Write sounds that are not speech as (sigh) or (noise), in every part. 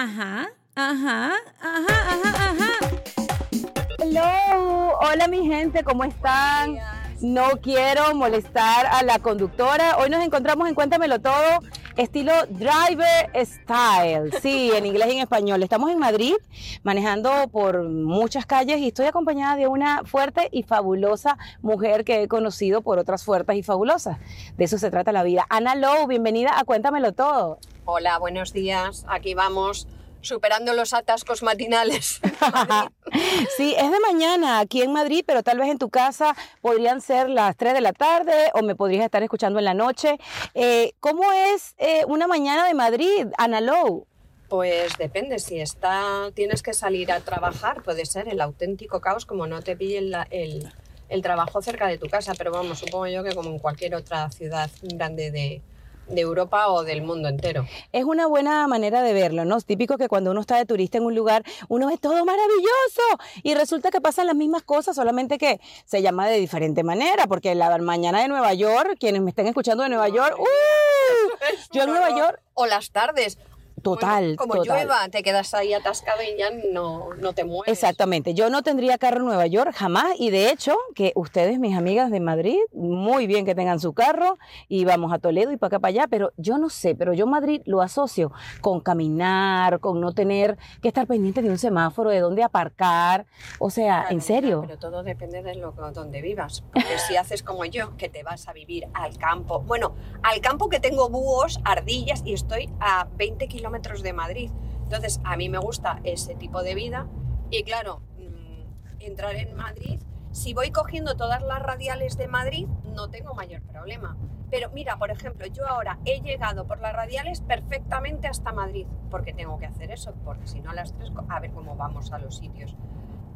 Ajá, ajá, ajá, ajá, ajá. Hello, hola mi gente, ¿cómo están? No quiero molestar a la conductora. Hoy nos encontramos en Cuéntamelo Todo, estilo driver style. Sí, en inglés y en español. Estamos en Madrid, manejando por muchas calles y estoy acompañada de una fuerte y fabulosa mujer que he conocido por otras fuertes y fabulosas. De eso se trata la vida. Ana Lowe, bienvenida a Cuéntamelo Todo. Hola, buenos días. Aquí vamos superando los atascos matinales. (laughs) sí, es de mañana aquí en Madrid, pero tal vez en tu casa podrían ser las 3 de la tarde o me podrías estar escuchando en la noche. Eh, ¿Cómo es eh, una mañana de Madrid, Ana Lowe? Pues depende, si está, tienes que salir a trabajar, puede ser el auténtico caos como no te pille el, el trabajo cerca de tu casa, pero vamos, supongo yo que como en cualquier otra ciudad grande de, de Europa o del mundo entero. Es una buena manera de verlo, ¿no? Es típico que cuando uno está de turista en un lugar, uno ve todo maravilloso y resulta que pasan las mismas cosas, solamente que se llama de diferente manera, porque la mañana de Nueva York, quienes me estén escuchando de Nueva York, (laughs) ¡uh! yo en Nueva York... O las tardes, Total. como llueva, te quedas ahí atascado y ya no, no te mueves. Exactamente. Yo no tendría carro en Nueva York jamás y de hecho que ustedes, mis amigas de Madrid, muy bien que tengan su carro y vamos a Toledo y para acá para allá, pero yo no sé, pero yo Madrid lo asocio con caminar, con no tener que estar pendiente de un semáforo, de dónde aparcar. O sea, en serio. Pero todo depende de lo, donde vivas. Porque si (laughs) haces como yo, que te vas a vivir al campo. Bueno, al campo que tengo búhos, ardillas y estoy a 20 kilómetros de Madrid. Entonces, a mí me gusta ese tipo de vida y claro, mm, entrar en Madrid, si voy cogiendo todas las radiales de Madrid, no tengo mayor problema. Pero mira, por ejemplo, yo ahora he llegado por las radiales perfectamente hasta Madrid, porque tengo que hacer eso, porque si no a las tres, a ver cómo vamos a los sitios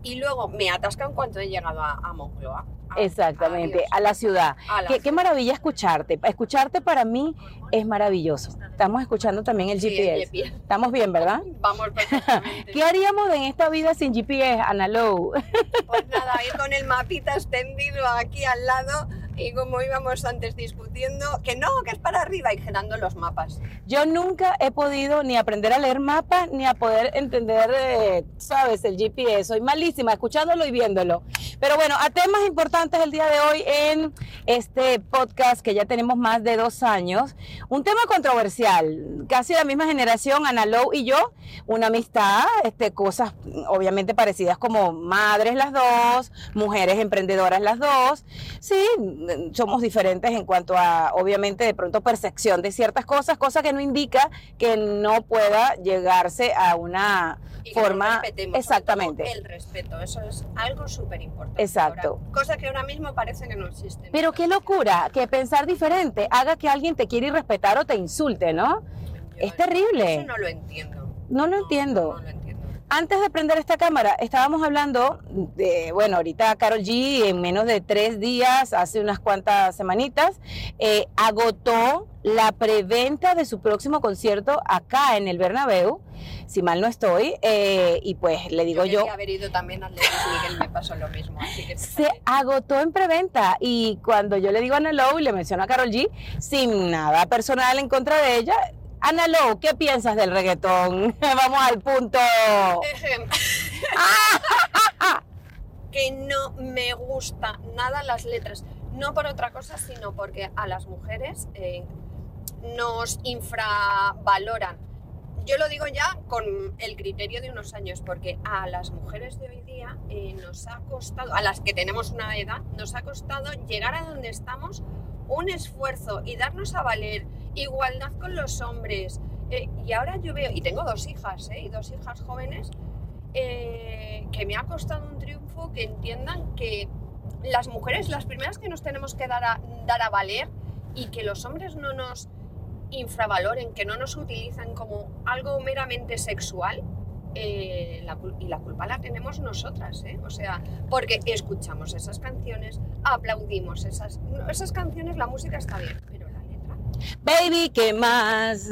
y luego me atasca en cuanto he llegado a, Moncloa. Exactamente, a, la ciudad. qué, maravilla escucharte. Escucharte para mí es maravilloso. Estamos escuchando también el GPS. Estamos bien, ¿verdad? Vamos perfectamente. (laughs) ¿Qué haríamos en esta vida sin GPS, Ana Lowe? Pues nada, ir con el mapita extendido aquí al lado y como íbamos antes discutiendo, que no, que es para arriba y generando los mapas. Yo nunca he podido ni aprender a leer mapas ni a poder entender, eh, sabes, el GPS. Soy malísima escuchándolo y viéndolo. Pero bueno, a temas importantes el día de hoy en este podcast que ya tenemos más de dos años. Un tema controversial, casi la misma generación, Ana Lowe y yo, una amistad, este, cosas obviamente parecidas como madres las dos, mujeres emprendedoras las dos. Sí, somos diferentes en cuanto a, obviamente, de pronto percepción de ciertas cosas, cosa que no indica que no pueda llegarse a una forma... Exactamente. El respeto, eso es algo súper importante. Exacto. cosa que ahora mismo parece que no existe. Pero qué locura que pensar diferente haga que alguien te quiera respetar o te insulte, ¿no? es terrible. Eso no lo entiendo. No lo entiendo. No lo entiendo antes de prender esta cámara, estábamos hablando de, bueno, ahorita Carol G en menos de tres días, hace unas cuantas semanitas, eh, agotó la preventa de su próximo concierto acá en el Bernabéu, si mal no estoy, eh, y pues le digo yo... yo haber ido también al Miguel, me pasó lo mismo. se agotó en preventa y cuando yo le digo a Ana y le menciono a Carol G, sin nada personal en contra de ella, Ana Lo, ¿qué piensas del reggaetón? (laughs) Vamos al punto. (laughs) que no me gusta nada las letras. No por otra cosa, sino porque a las mujeres eh, nos infravaloran. Yo lo digo ya con el criterio de unos años, porque a las mujeres de hoy día eh, nos ha costado, a las que tenemos una edad, nos ha costado llegar a donde estamos un esfuerzo y darnos a valer igualdad con los hombres. Eh, y ahora yo veo, y tengo dos hijas, eh, y dos hijas jóvenes, eh, que me ha costado un triunfo que entiendan que las mujeres, las primeras que nos tenemos que dar a, dar a valer y que los hombres no nos infravaloren, que no nos utilizan como algo meramente sexual, y la culpa la tenemos nosotras, o sea, porque escuchamos esas canciones, aplaudimos esas, esas canciones, la música está bien, Baby, ¿qué más?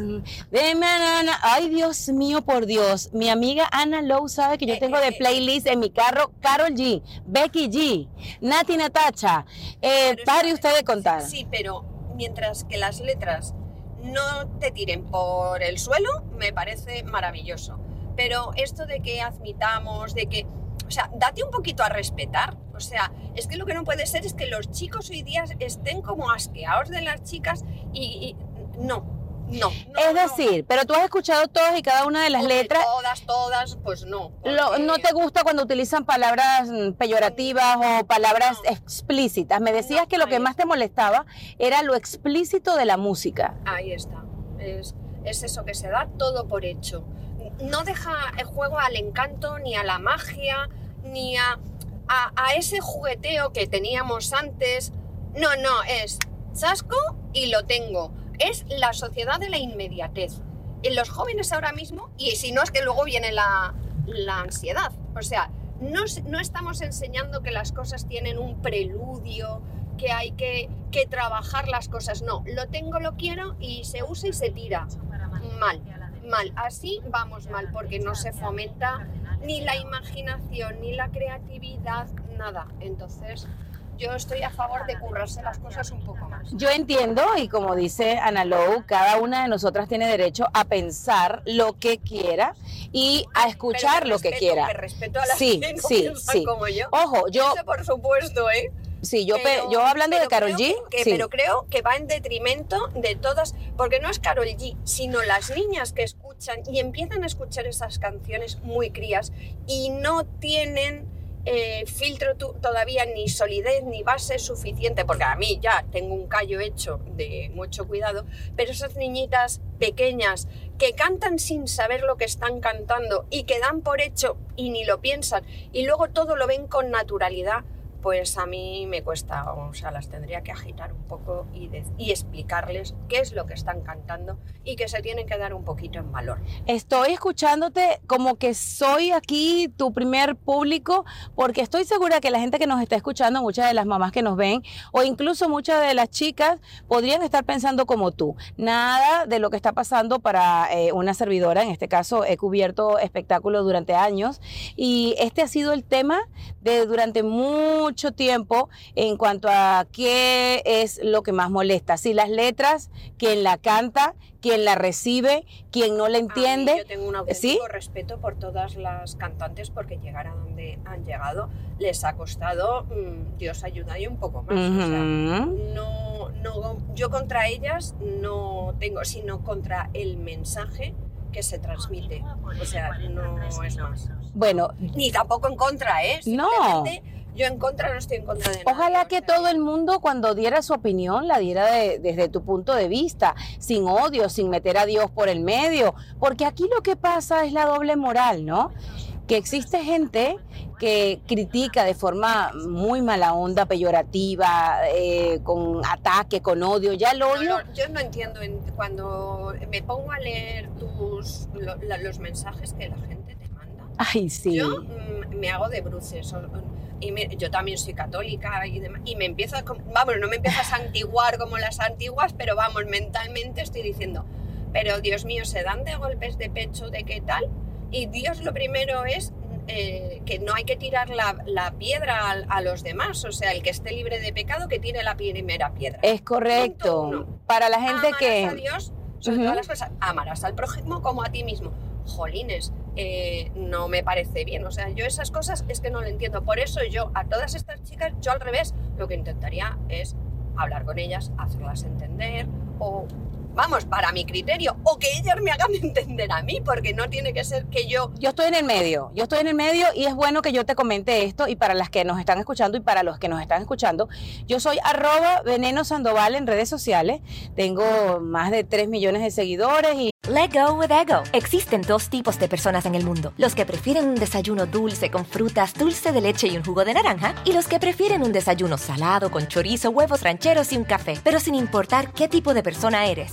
De Ana. Ay, Dios mío, por Dios. Mi amiga Ana Lowe sabe que yo tengo de playlist en mi carro Carol G, Becky G, Nati Natacha. Eh, pare usted de contar. Sí, pero mientras que las letras no te tiren por el suelo, me parece maravilloso. Pero esto de que admitamos, de que, o sea, date un poquito a respetar. O sea, es que lo que no puede ser es que los chicos hoy día estén como asqueados de las chicas y, y no, no, no, es no. decir, pero tú has escuchado todas y cada una de las letras. Todas, todas, pues no. Lo- ¿No te gusta cuando utilizan palabras mm, peyorativas o palabras No. explícitas? Me decías que lo que más te molestaba era lo explícito de la música. Ahí está. Es, es eso que se da todo por hecho. No deja el juego al encanto, ni a la magia, ni a, a, a ese jugueteo que teníamos antes. No, no, es chasco y lo tengo. Es la sociedad de la inmediatez. En los jóvenes ahora mismo, y si no es que luego viene la, la ansiedad. O sea, no, no estamos enseñando que las cosas tienen un preludio, que hay que, que trabajar las cosas. No, lo tengo, lo quiero y se usa y se tira. Mal, mal. Así vamos mal, porque no se fomenta ni la imaginación, ni la creatividad, nada. Entonces, yo estoy a favor de currarse las cosas un poco más. Yo entiendo, y como dice Ana Lou, cada una de nosotras tiene derecho a pensar lo que quiera y a escuchar lo que quiera. Que respeto a las Sí, que no sí, sí. como yo. Ojo, yo, Eso por supuesto, ¿eh? Sí, yo, pe- Pero- yo hablando de Carol G, que- sí. Pero creo que va en detrimento de todas, porque no es Carol G, sino las niñas que escuchan y empiezan a escuchar esas canciones muy crías y no tienen eh, filtro todavía ni solidez ni base suficiente, porque a mí ya tengo un callo hecho de mucho cuidado, pero esas niñitas pequeñas que cantan sin saber lo que están cantando y que dan por hecho y ni lo piensan y luego todo lo ven con naturalidad, pues a mí me cuesta, o sea, las tendría que agitar un poco y, explicarles qué es lo que están cantando y que se tienen que dar un poquito en valor. Estoy escuchándote como que soy aquí tu primer público, porque estoy segura que la gente que nos está escuchando, muchas de las mamás que nos ven, o incluso muchas de las chicas, podrían estar pensando como tú. Nada de lo que está pasando para eh, una servidora, en este caso he cubierto espectáculos durante años, y este ha sido el tema de durante mucho tiempo en cuanto a qué es lo que más molesta. Si las letras, quién la canta, quién la recibe, quién no la mí entiende. yo tengo un auténtico respeto por todas las cantantes porque llegar a donde han llegado les ha costado, mm, Dios ayuda y un poco más. o sea, no, no, yo contra ellas no tengo, sino contra el mensaje que se transmite. O sea, no es más. Bueno, Ni tampoco en contra, ¿eh? No. Yo en contra no estoy en contra de nada. Ojalá que todo el mundo cuando diera su opinión la diera de- desde tu punto de vista, sin odio, sin meter a Dios por el medio, porque aquí lo que pasa es la doble moral, ¿no? Que existe gente que critica de forma muy mala onda, peyorativa, eh, con ataque, con odio. Ya el No, odio, no, yo no entiendo en- cuando me pongo a leer tus, lo- la- los mensajes que la gente te manda. ay sí, Yo mm, me hago de bruces. o- Y me- yo también soy católica y, demás, y me empiezo a, vamos, no me empiezo a santiguar como las antiguas, pero vamos, mentalmente estoy diciendo, pero Dios mío, se dan de golpes de pecho de qué tal. Y Dios lo primero es eh, que no hay que tirar la, la piedra a, a los demás, o sea, el que esté libre de pecado que tire la primera piedra. es correcto. Para la gente amarás que... a Dios sobre Ujú. todas las cosas. Amarás al prójimo como a ti mismo. Jolines, eh, no me parece bien. O sea, yo esas cosas es que no lo entiendo. Por eso yo a todas estas chicas, yo al revés, lo que intentaría es hablar con ellas, hacerlas entender o... Vamos, para mi criterio, o que ellas me hagan (laughs) entender a mí, porque no tiene que ser que yo Yo estoy en el medio, yo estoy en el medio y es bueno que yo te comente esto y para las que nos están escuchando y para los que nos están escuchando, yo soy arroba veneno sandoval en redes sociales, tengo más de 3 millones de seguidores y Let go with ego. Existen dos tipos de personas en el mundo: los que prefieren un desayuno dulce con frutas, dulce de leche y un jugo de naranja, y los que prefieren un desayuno salado con chorizo, huevos rancheros y un café. Pero sin importar qué tipo de persona eres,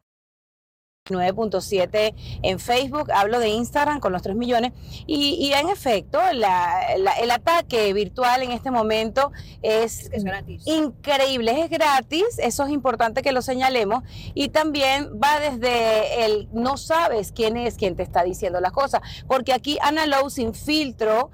9.7 en Facebook, hablo de Instagram con los 3 millones y, y en efecto la- la- el ataque virtual en este momento es, Es increíble, es gratis, eso es importante que lo señalemos y también va desde el no sabes quién es quien te está diciendo las cosas, porque aquí Ana Lowe sin filtro,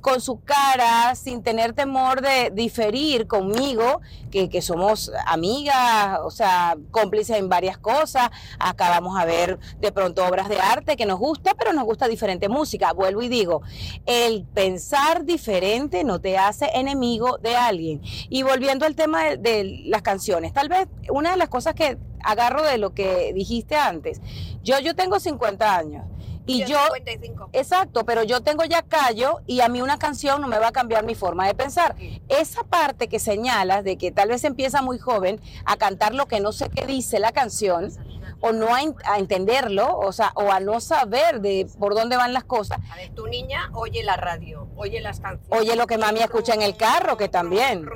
con su cara, sin tener temor de diferir conmigo, que, que somos amigas, o sea, cómplices en varias cosas, acá vamos a ver de pronto obras de arte que nos gusta, pero nos gusta diferente música, vuelvo y digo, el pensar diferente no te hace enemigo de alguien. Y volviendo al tema de, de las canciones, tal vez una de las cosas que agarro de lo que dijiste antes, yo, yo tengo 50 años y yo... 55. Exacto, pero yo tengo ya callo y a mí una canción no me va a cambiar mi forma de pensar. Esa parte que señalas de que tal vez empieza muy joven a cantar lo que no sé qué dice la canción o no a, en- a entenderlo, o sea, o a no saber de por dónde van las cosas. A ver, tu niña oye la radio, oye las canciones. Oye lo que mami escucha en el carro, que también.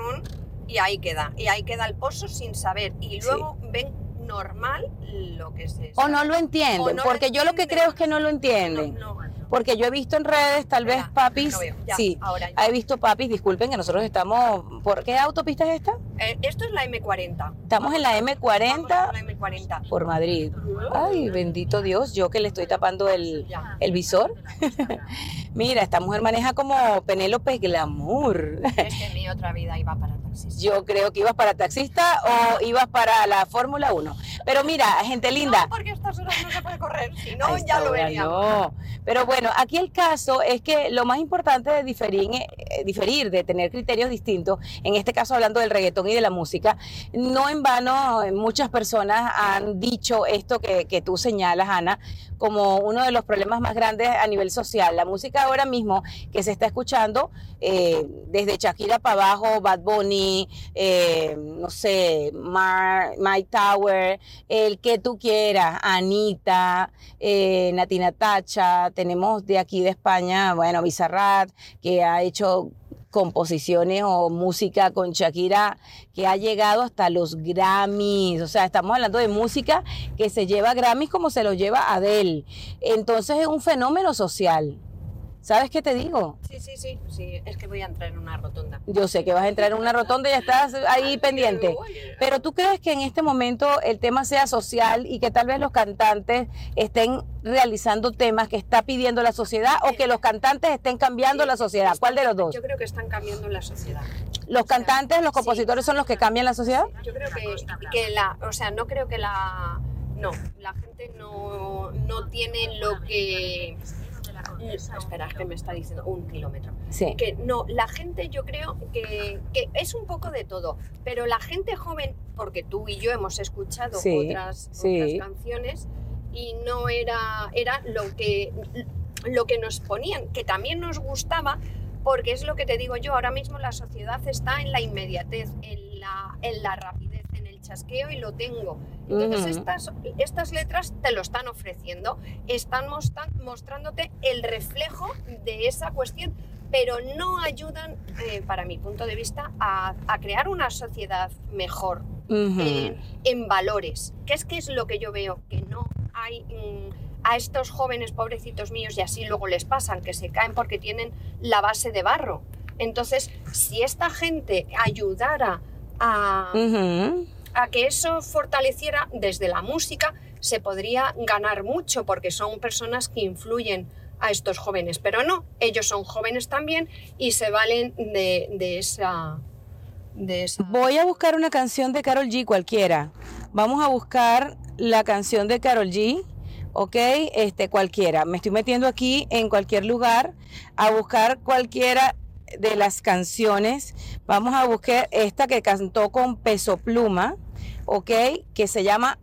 Y ahí queda. Y ahí queda el pozo sin saber. Y Sí. luego ven normal lo que se O no lo entienden, lo porque yo lo que creo es que no lo entienden. No, no. Porque yo he visto en redes, tal vez papis, ya, sí, ahora he visto papis, disculpen que nosotros estamos, ¿por qué autopista es esta? Eh, esto es la M40. Estamos en la Vamos M40 a la M40. por Madrid. Ay, bendito Dios, yo que le estoy tapando el, el visor. (laughs) Mira, esta mujer maneja como Penélope Glamour. Es que en mi (laughs) otra vida iba para taxis. Yo creo que ibas para taxista o ibas para la Fórmula 1. Pero mira, gente linda. No, porque a estas horas no se puede correr. Si no, ya lo veríamos. No. Pero bueno, aquí el caso es que lo más importante de diferir, eh, diferir, de tener criterios distintos, en este caso hablando del reggaetón y de la música, no en vano eh, muchas personas han dicho esto que, tú señalas, Ana, como uno de los problemas más grandes a nivel social. La música ahora mismo que se está escuchando, eh, desde Shakira para abajo, Bad Bunny, eh, no sé, Mike Tower, el que tú quieras, Anita, eh, Natina Tacha, tenemos de aquí de España, bueno, Bizarrat, que ha hecho composiciones o música con Shakira que ha llegado hasta los Grammys, o sea, estamos hablando de música que se lleva Grammys como se lo lleva Adele. Entonces es un fenómeno social. ¿Sabes qué te digo? Sí, sí, sí, sí. Es que voy a entrar en una rotonda. Yo sé que vas a entrar en una rotonda y ya estás ahí pendiente. Pero tú crees que en este momento el tema sea social y que tal vez los cantantes estén realizando temas que está pidiendo la sociedad o que los cantantes estén cambiando la sociedad. ¿Cuál de los dos? Yo creo que están cambiando la sociedad. ¿Los cantantes, los Sí. compositores son los que cambian la sociedad? Yo creo que, que la, o sea, no creo que la, no, la gente no, no tiene lo que, espera, que me está diciendo un kilómetro. Sí. Que no, la gente yo creo que, que es un poco de todo, pero la gente joven, porque tú y yo hemos escuchado Sí, otras, sí. otras canciones y no era, era lo que, lo que nos ponían, que también nos gustaba, porque es lo que te digo yo, ahora mismo la sociedad está en la inmediatez, en la, en la rapidez, chasqueo y lo tengo. Entonces Ujú. estas, estas letras te lo están ofreciendo, están mostrándote el reflejo de esa cuestión, pero no ayudan, eh, para mi punto de vista, a, a crear una sociedad mejor Ujú. en, en valores, que es que es lo que yo veo, que no hay mm, a estos jóvenes pobrecitos míos y así luego les pasan, que se caen porque tienen la base de barro. Entonces, si esta gente ayudara a, Ujú. A que eso fortaleciera desde la música, se podría ganar mucho porque son personas que influyen a estos jóvenes, pero no, ellos son jóvenes también y se valen de, de esa... Esa... Voy a buscar una canción de Carol G cualquiera. Vamos a buscar la canción de Carol G. ¿Ok? Este, cualquiera. Me estoy metiendo aquí en cualquier lugar a buscar cualquiera de las canciones. Vamos a buscar esta que cantó con Peso Pluma. ¿Ok? Que se llama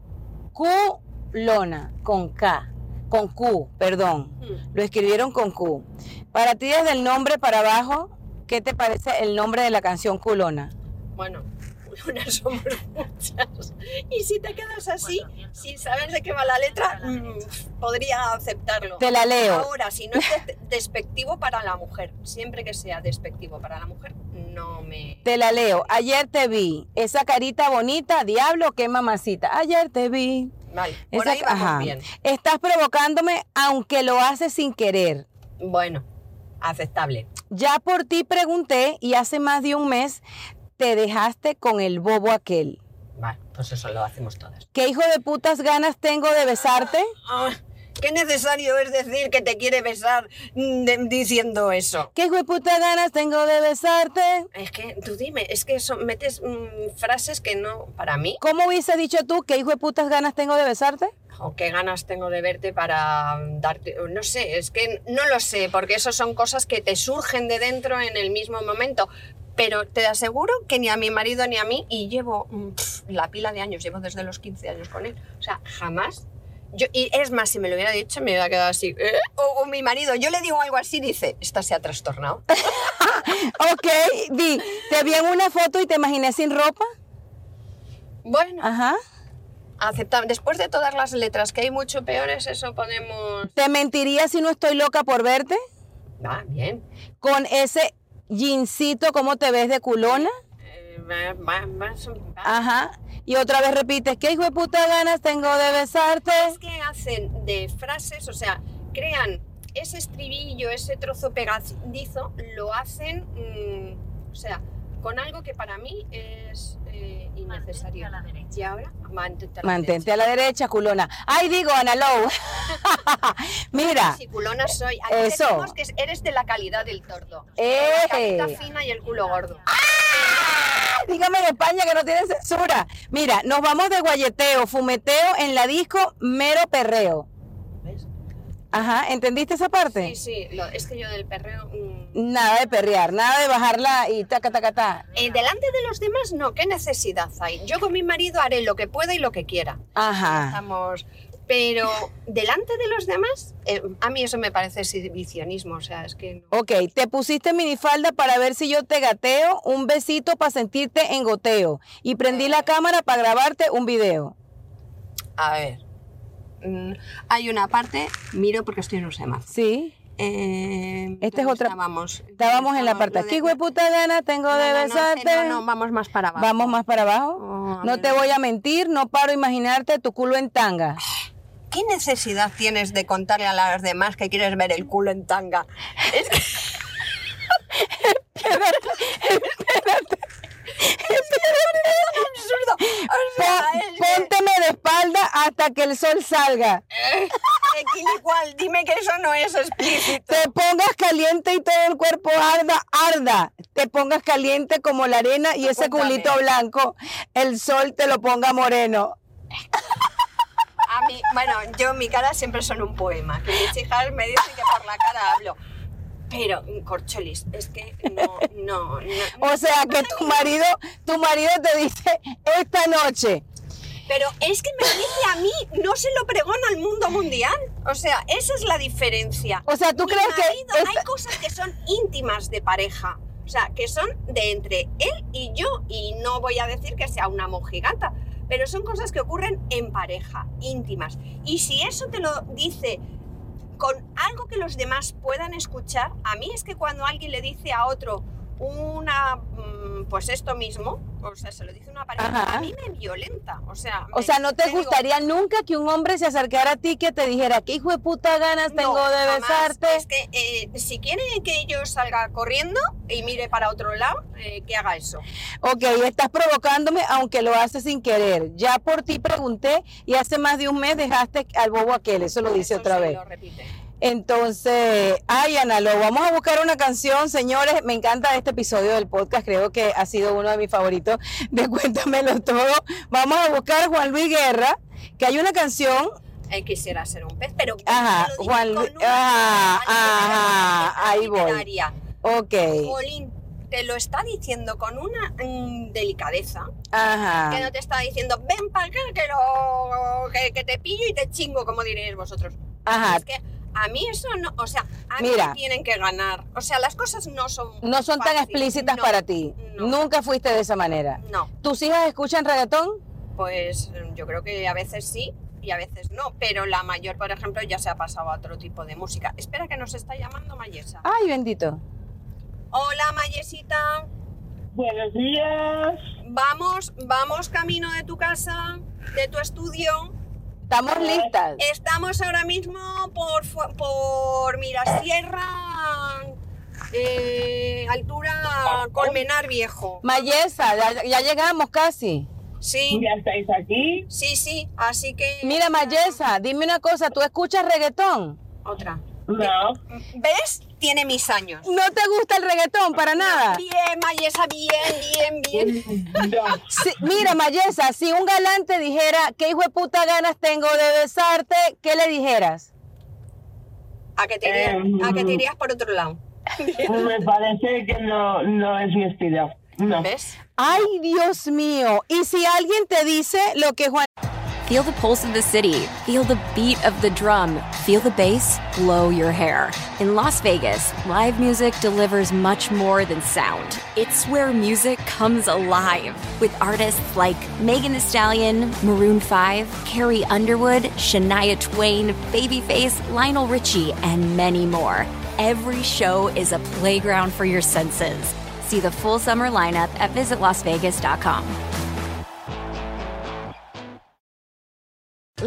Culona. Con K. Con Q, perdón. Lo escribieron con Q. Para ti, desde el nombre para abajo, ¿qué te parece el nombre de la canción Culona? Bueno, unas (laughs) somos muchas. Y si te quedas así, sin saber de qué va la letra, mm, podría aceptarlo. Te la leo. Ahora, si no es de- (laughs) despectivo para la mujer, siempre que sea despectivo para la mujer, no me... Te la leo. Ayer te vi. Esa carita bonita, diablo, qué mamacita. Ayer te vi. Vale, por Esa- ahí vamos ajá. bien. Estás provocándome aunque lo haces sin querer. Bueno, aceptable. Ya por ti pregunté y hace más de un mes te dejaste con el bobo aquel. Vale, pues eso lo hacemos todas. ¿Qué hijo de putas ganas tengo de besarte? Ah, ¿Qué necesario es decir que te quiere besar mm, de- diciendo eso? ¿Qué hijo de putas ganas tengo de besarte? Es que tú dime, es que eso, metes mm, frases que no, para mí, ¿Cómo hubiese dicho tú qué hijo de putas ganas tengo de besarte? o qué ganas tengo de verte para darte, no sé, es que no lo sé, porque eso son cosas que te surgen de dentro en el mismo momento. Pero te aseguro que ni a mi marido ni a mí, y llevo mm, la pila de años, llevo desde los 15 años con él, o sea, jamás. Yo, y es más, si me lo hubiera dicho, me hubiera quedado así. ¿eh? O, o mi marido, yo le digo algo así, dice, esta se ha trastornado. (laughs) Ok, di, te vi en una foto y te imaginé sin ropa. Bueno, Ajá. aceptable. Después de todas las letras, que hay mucho peores, eso podemos... ¿Te mentiría si no estoy loca por verte? Va, bien. Con ese jeansito, ¿cómo te ves de culona? Eh, va- va- va. Ajá. Y otra vez repites, ¿qué hijo de puta ganas tengo de besarte? Es que hacen de frases, o sea, crean ese estribillo, ese trozo pegadizo, lo hacen, mm, o sea, con algo que para mí es eh, innecesario. Y ahora, mantente a la Mantente a la derecha, culona. Ay, digo, Ana Lou. (laughs) (laughs) Mira, derecha. Si culona soy, aquí Eso. decimos que eres de la calidad del tordo. ¡Eh! La carita fina y el culo gordo. dígame en España que no tienen censura. Mira, nos vamos de guayeteo, fumeteo en la disco, mero perreo. Ajá, ¿entendiste esa parte? Sí, sí, lo- es que yo del perreo... mm, Nada de perrear, nada de bajarla y taca, taca, taca. eh, delante de los demás, no, ¿qué necesidad hay? Yo con mi marido haré lo que pueda y lo que quiera. Ajá. Estamos... Pero delante de los demás, eh, a mí eso me parece exhibicionismo, o sea, es que... no. Ok, te pusiste minifalda para ver si yo te gateo, un besito para sentirte en goteo. Y prendí la cámara para grabarte un video. A ver. Mm, hay una parte, miro porque estoy en un semáforo. Sí. Eh, Esta es ¿dónde otra- Estábamos, Estábamos en la parte. de- ¿Qué hueputa gana tengo No, de no, no, besarte? No, no, vamos más para abajo. Vamos más para abajo. Oh, no te voy a mentir, no paro a imaginarte tu culo en tanga. ¿Qué necesidad tienes de contarle a las demás que quieres ver el culo en tanga? (laughs) Es que... absurdo. O sea, Pon- pónteme de espalda hasta que el sol salga. Eh, igual, dime que eso no es explícito. Te pongas caliente y todo el cuerpo arda, arda. Te pongas caliente como la arena y ese culito blanco, el sol te lo ponga moreno. A mí, bueno, yo mi cara siempre son un poema. Que mis hijas me dicen que por la cara hablo. Pero, Corcholis, es que no, no, no. (laughs) O sea que tu marido, tu marido te dice esta noche. Pero es que me dice a mí, no se lo pregono al mundo mundial. O sea, esa es la diferencia. O sea, ¿tú Mi crees que marido, esta- hay cosas que son íntimas de pareja. O sea, que son de entre él y yo. Y no voy a decir que sea una mojigata, pero son cosas que ocurren en pareja, íntimas. Y si eso te lo dice con algo que los demás puedan escuchar, a mí es que cuando alguien le dice a otro una, mm, pues esto mismo, o sea, se lo dice una pareja, Ajá. a mí me violenta. O sea, O me- sea, ¿no te digo, gustaría nunca que un hombre se acercara a ti que te dijera, qué hijo de puta ganas tengo No, de jamás. besarte? Es que eh, si quiere que yo salga corriendo y mire para otro lado, eh, que haga eso. Ok, estás provocándome aunque lo haces sin querer. Ya por ti pregunté y hace más de un mes dejaste al bobo aquel, eso lo dice otra sí vez. Lo repite. Entonces, ay, Ana, lo vamos a buscar una canción, señores. Me encanta este episodio del podcast, creo que ha sido uno de mis favoritos (laughs) de Cuéntamelo Todo. Vamos a buscar Juan Luis Guerra, que hay una canción. Quisiera ser un pez, pero Ajá, Juan Luis- ajá, ajá, ahí voy. Ok, Jolín, te lo está diciendo con una mm, delicadeza que ajá. no te está diciendo ven para acá que, lo, que, que te pillo y te chingo, como diréis vosotros. Ajá. Es que a mí eso no, o sea, a mí Mira. me tienen que ganar. O sea, las cosas no son No son tan explícitas No, para ti. no. Nunca fuiste de esa manera. No, ¿Tus hijas escuchan reggaetón? pues yo creo que a veces sí y a veces no, pero la mayor, por ejemplo, ya se ha pasado a otro tipo de música. Espera que nos está llamando Mayesa. Ay, bendito. Hola Mayesita, Buenos días. vamos, vamos camino de tu casa, de tu estudio. Estamos listas. Estamos ahora mismo por, fu- por Mirasierra, eh, altura Colmenar Viejo. Mayesa, ya, ya llegamos casi. Sí, ¿Ya estáis aquí? sí, sí, así que... Mira, Mayesa, dime una cosa, ¿tú escuchas reggaetón? Otra. No. ¿Ves? Tiene mis años. ¿No te gusta el reggaetón para nada? Bien, Mayesa, bien, bien, bien. Sí, mira, Mayesa, si un galán te dijera, ¿qué hijo de puta ganas tengo de besarte? ¿Qué le dijeras? ¿A que te irías, Em. a que te irías por otro lado? Me parece que no, no es mi estilo. No. ¿Ves? Ay, Dios mío. Y si alguien te dice lo que Juan... Feel the pulse of the city. Feel the beat of the drum. Feel the bass blow your hair. In Las Vegas, live music delivers much more than sound. It's where music comes alive with artists like Megan Thee Stallion, Maroon 5, Carrie Underwood, Shania Twain, Babyface, Lionel Richie, and many more. Every show is a playground for your senses. See the full summer lineup at visitlasvegas.com.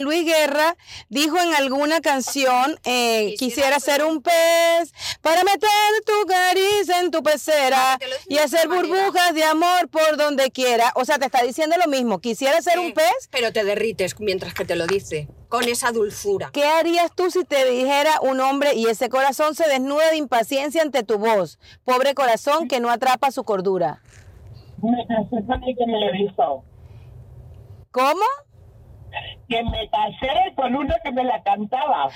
Luis Guerra dijo en alguna canción, eh, quisiera ser un pez para meter tu caricia en tu pecera y de hacer manera. burbujas de amor por donde quiera. O sea, te está diciendo lo mismo. Quisiera ser un pez. Pero te derrites mientras que te lo dice. Con esa dulzura. ¿Qué harías tú si te dijera un hombre y ese corazón se desnuda de impaciencia ante tu voz? Pobre corazón que no atrapa su cordura. Me casé con el que me lo dijo. ¿Cómo? Que me casé con uno que me la cantaba.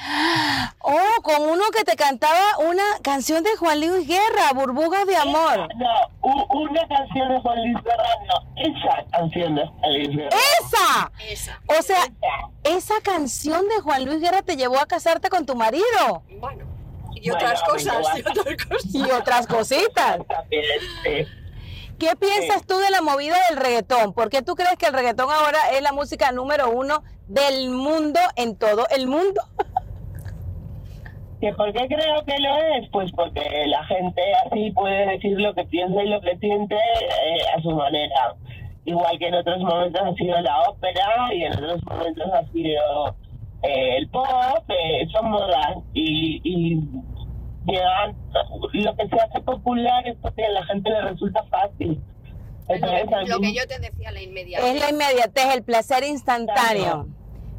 Oh, con uno que te cantaba una canción de Juan Luis Guerra, Burbujas de Amor. No, u- una canción de Juan Luis Guerra, no. Esa canción de Juan Luis Guerra. ¡Esa! Esa. O sea, Esa. esa canción de Juan Luis Guerra te llevó a casarte con tu marido Bueno. Y cosas. otras cosas. y otras cositas. También, sí. ¿Qué piensas tú de la movida del reggaetón? ¿Por qué tú crees que el reggaetón ahora es la música número uno del mundo en todo el mundo? ¿Que ¿Por qué creo que lo es? Pues porque la gente así puede decir lo que piensa y lo que siente eh, a su manera. Igual que en otros momentos ha sido la ópera y en otros momentos ha sido eh, el pop, eh, son modas y, y llegan, lo que se hace popular es porque a la gente le resulta fácil. Entonces, Lo mí- que yo te decía, la inmediatez. Es la inmediatez, el placer instantáneo.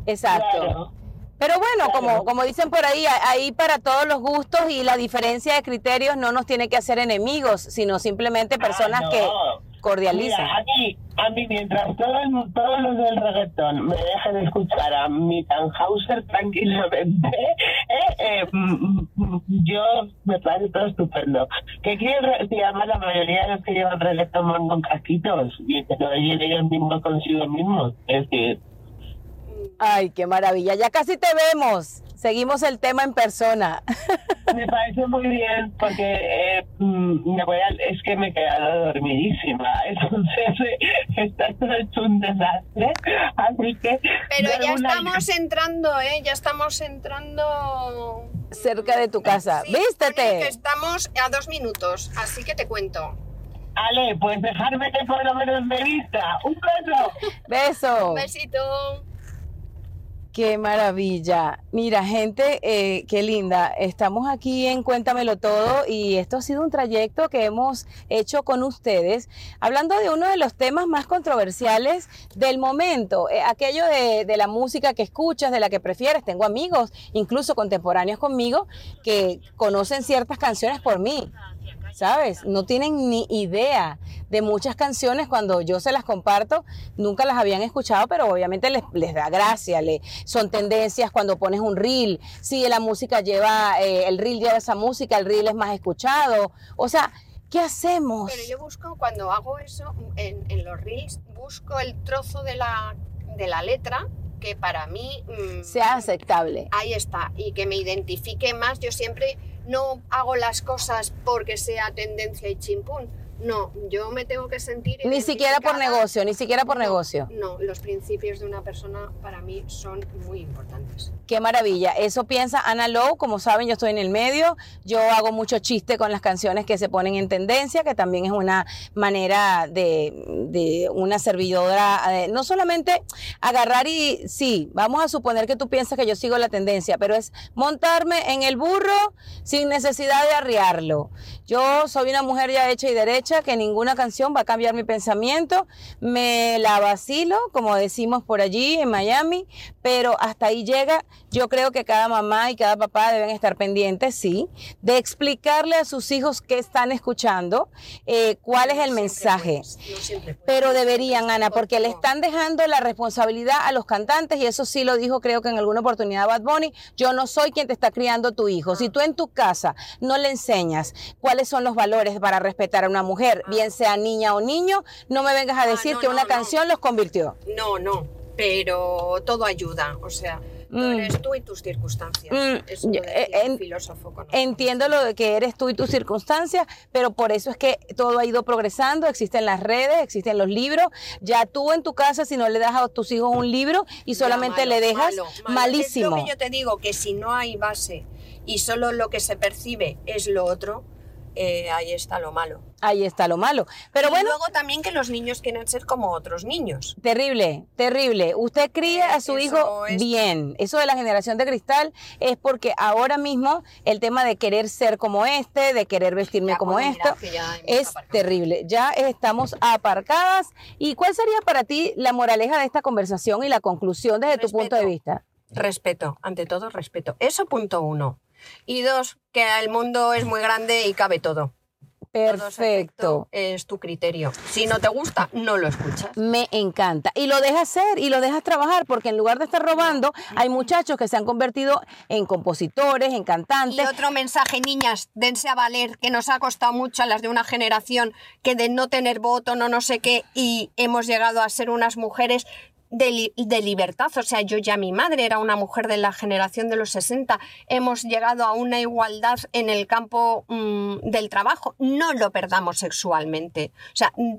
Exacto. Claro. Pero bueno, Claro. como, como dicen por ahí, ahí para todos los gustos y la diferencia de criterios no nos tiene que hacer enemigos, sino simplemente personas Ah, no. que cordializan. Mira, a mí, a mí mientras todo el- todos los del reggaetón me dejan escuchar a mi Tannhauser tranquilamente, (laughs) eh, eh, mm, yo me parece todo estupendo. Que quieren se llama la mayoría de los que llevan reggaetón van con casquitos y que lo oyen ellos mismos consigo mismos. Es decir, Ay, qué maravilla. Ya casi te vemos. Seguimos el tema en persona. me parece muy bien porque eh, mm, me voy a- es que me he quedado dormidísima. (laughs) Entonces, eh, está todo hecho un desastre. Así que. Pero ya estamos entrando, ¿eh? Ya estamos entrando. Cerca de tu casa. Sí, Tony, que Vístete. estamos a dos minutos, así que te cuento. Ale, pues dejarme que por lo menos me vista. Un beso. Beso. Un besito. Qué maravilla. Mira, gente, eh, qué linda. Estamos aquí en Cuéntamelo Todo y esto ha sido un trayecto que hemos hecho con ustedes, hablando de uno de los temas más controversiales del momento, eh, aquello de, de la música que escuchas, de la que prefieres. Tengo amigos, incluso contemporáneos conmigo, que conocen ciertas canciones por mí. ¿Sabes? No tienen ni idea de muchas canciones cuando yo se las comparto, nunca las habían escuchado, pero obviamente les, les da gracia, le, son tendencias cuando pones un reel, si la música lleva, eh, el reel lleva esa música, el reel es más escuchado, o sea, ¿qué hacemos? Pero yo busco, cuando hago eso, en, en los reels, busco el trozo de la de la letra que para mí mm, Sea aceptable. ahí está y que me identifique más. Yo siempre no hago las cosas porque sea tendencia y chimpún. No, yo me tengo que sentir. Ni siquiera por negocio, ni siquiera por No, negocio. No, los principios de una persona para mí son muy importantes. Qué maravilla. Eso piensa Ana Lowe. Como saben, yo estoy en el medio. Yo hago mucho chiste con las canciones que se ponen en tendencia, que también es una manera de, una servidora. eh, no solamente agarrar y, sí, vamos a suponer que tú piensas que yo sigo la tendencia, pero es montarme en el burro sin necesidad de arriarlo. Yo soy una mujer ya hecha y derecha, que ninguna canción va a cambiar mi pensamiento. Me la vacilo, como decimos por allí en Miami, pero hasta ahí llega. Yo creo que cada mamá y cada papá deben estar pendientes, sí, de explicarle a sus hijos qué están escuchando, eh, cuál es el No mensaje. no. Pero deberían, Ana, porque le están dejando la responsabilidad a los cantantes y eso sí lo dijo creo que en alguna oportunidad Bad Bunny. Yo no soy quien te está criando tu hijo. Si tú en tu casa no le enseñas cuáles son los valores para respetar a una mujer, bien sea niña o niño, no me vengas a Ah, decir no, que una canción los convirtió. No, no, pero todo ayuda. O sea, tú Mm. eres tú y tus circunstancias. Mm, Eso lo yo- decía un en- filósofo. Entiendo lo de que eres tú y tus circunstancias, pero por eso es que todo ha ido progresando, existen las redes, existen los libros. Ya tú en tu casa, si no le das a tus hijos un libro y solamente malo, le dejas, malo, malo. malísimo. Es lo que yo te digo, que si no hay base y solo lo que se percibe es lo otro, eh, ahí está lo malo. Ahí está lo malo. Pero y bueno, luego también que los niños quieren ser como otros niños. Terrible, terrible. Usted cría a su Eso hijo es- bien. Eso de la generación de cristal es porque ahora mismo el tema de querer ser como este, de querer vestirme Ya, como esto, es aparcado. terrible. Ya estamos aparcadas. ¿Y cuál sería para ti la moraleja de esta conversación y la conclusión desde tu punto de vista? Respeto, ante todo respeto. Eso punto uno. Y dos, que el mundo es muy grande y cabe todo. Perfecto. Es tu criterio. Si no te gusta, no lo escuchas. Me encanta. Y lo dejas ser y lo dejas trabajar, porque en lugar de estar robando, hay muchachos que se han convertido en compositores, en Y cantantes. otro mensaje, niñas, dense a valer, que nos ha costado mucho a las de una generación que de no tener voto, no no sé qué, y hemos llegado a ser unas mujeres de, de libertad. O sea, yo ya mi madre era una mujer de la generación de los 60. Hemos llegado a una igualdad en el campo mm, del trabajo. No lo perdamos sexualmente. O sea, mm,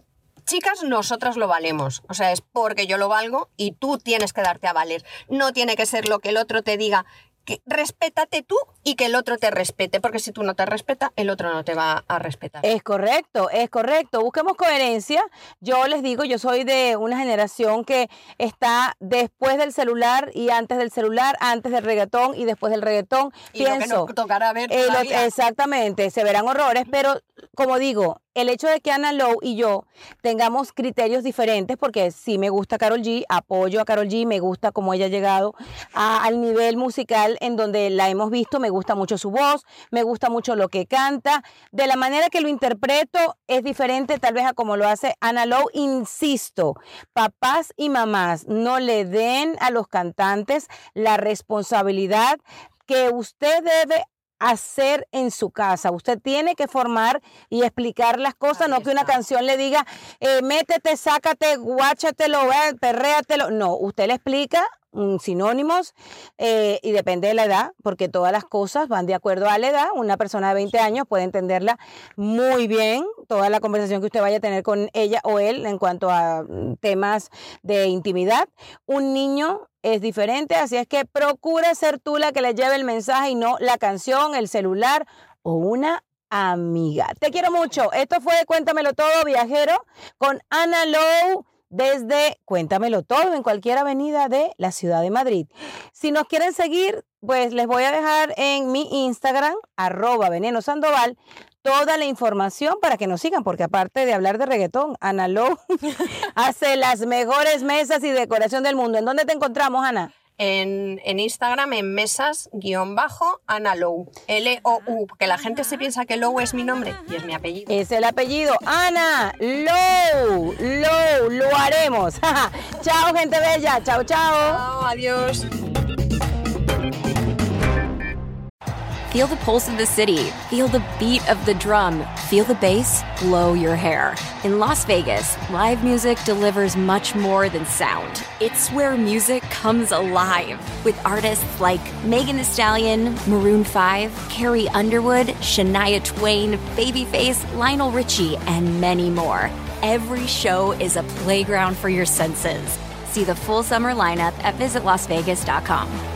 chicas, nosotras lo valemos. O sea, es porque yo lo valgo y tú tienes que darte a valer. No tiene que ser lo que el otro te diga. Que respétate tú y que el otro te respete, porque si tú no te respeta, el otro no te va a respetar. Es correcto, es correcto. Busquemos coherencia. Yo les digo, yo soy de una generación que está después del celular y antes del celular, antes del reggaetón y después del reggaetón. y lo que Pienso, nos tocará ver eh, lo- exactamente, se verán horrores, pero como digo, el hecho de que Ana Lowe y yo tengamos criterios diferentes, porque sí me gusta Carol G, apoyo a Carol G, me gusta cómo ella ha llegado al nivel musical en donde la hemos visto, me gusta mucho su voz, me gusta mucho lo que canta, de la manera que lo interpreto es diferente tal vez a como lo hace Ana Lowe, insisto, papás y mamás, no le den a los cantantes la responsabilidad que usted debe hacer en su casa. Usted tiene que formar y explicar las cosas, Ahí no que una está. canción le diga, eh, métete, sácate, guáchatelo, eh, perréatelo. No, usted le explica mm, sinónimos eh, y depende de la edad, porque todas las cosas van de acuerdo a la edad. Una persona de 20 años puede entenderla muy bien, toda la conversación que usted vaya a tener con ella o él en cuanto a mm, temas de intimidad. Un niño es diferente, así es que procura ser tú la que le lleve el mensaje y no la canción, el celular o una amiga. Te quiero mucho. Esto fue Cuéntamelo Todo, viajero, con Ana Lowe desde Cuéntamelo Todo en cualquier avenida de la ciudad de Madrid. Si nos quieren seguir, pues les voy a dejar en mi Instagram, arroba veneno sandoval, toda la información para que nos sigan, porque aparte de hablar de reggaetón, Ana Lowe (laughs) hace las mejores mesas y decoración del mundo. ¿En dónde te encontramos, Ana? En, en Instagram, en mesas, guion bajo, Ana Low. L-O-U, porque la gente se piensa que Low es mi nombre y es mi apellido. Es el apellido. Ana Low. Low. Lo haremos. (laughs) chao, gente bella. Chao, chao. Chao, adiós. Feel the pulse of the city. Feel the beat of the drum. Feel the bass blow your hair. In Las Vegas, live music delivers much more than sound. It's where music comes alive with artists like Megan Thee Stallion, Maroon 5, Carrie Underwood, Shania Twain, Babyface, Lionel Richie, and many more. Every show is a playground for your senses. See the full summer lineup at visitlasvegas.com.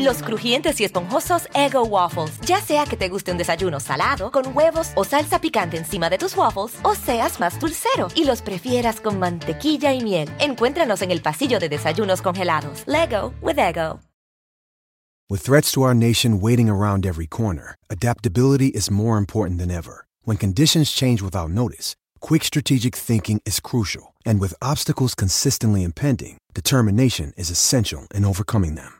Los crujientes y esponjosos Ego Waffles. Ya sea que te guste un desayuno salado, con huevos o salsa picante encima de tus waffles, o seas más dulcero y los prefieras con mantequilla y miel. Encuéntranos en el pasillo de desayunos congelados. Lego with Ego. With threats to our nation waiting around every corner, adaptability is more important than ever. When conditions change without notice, quick strategic thinking is crucial. And with obstacles consistently impending, determination is essential in overcoming them.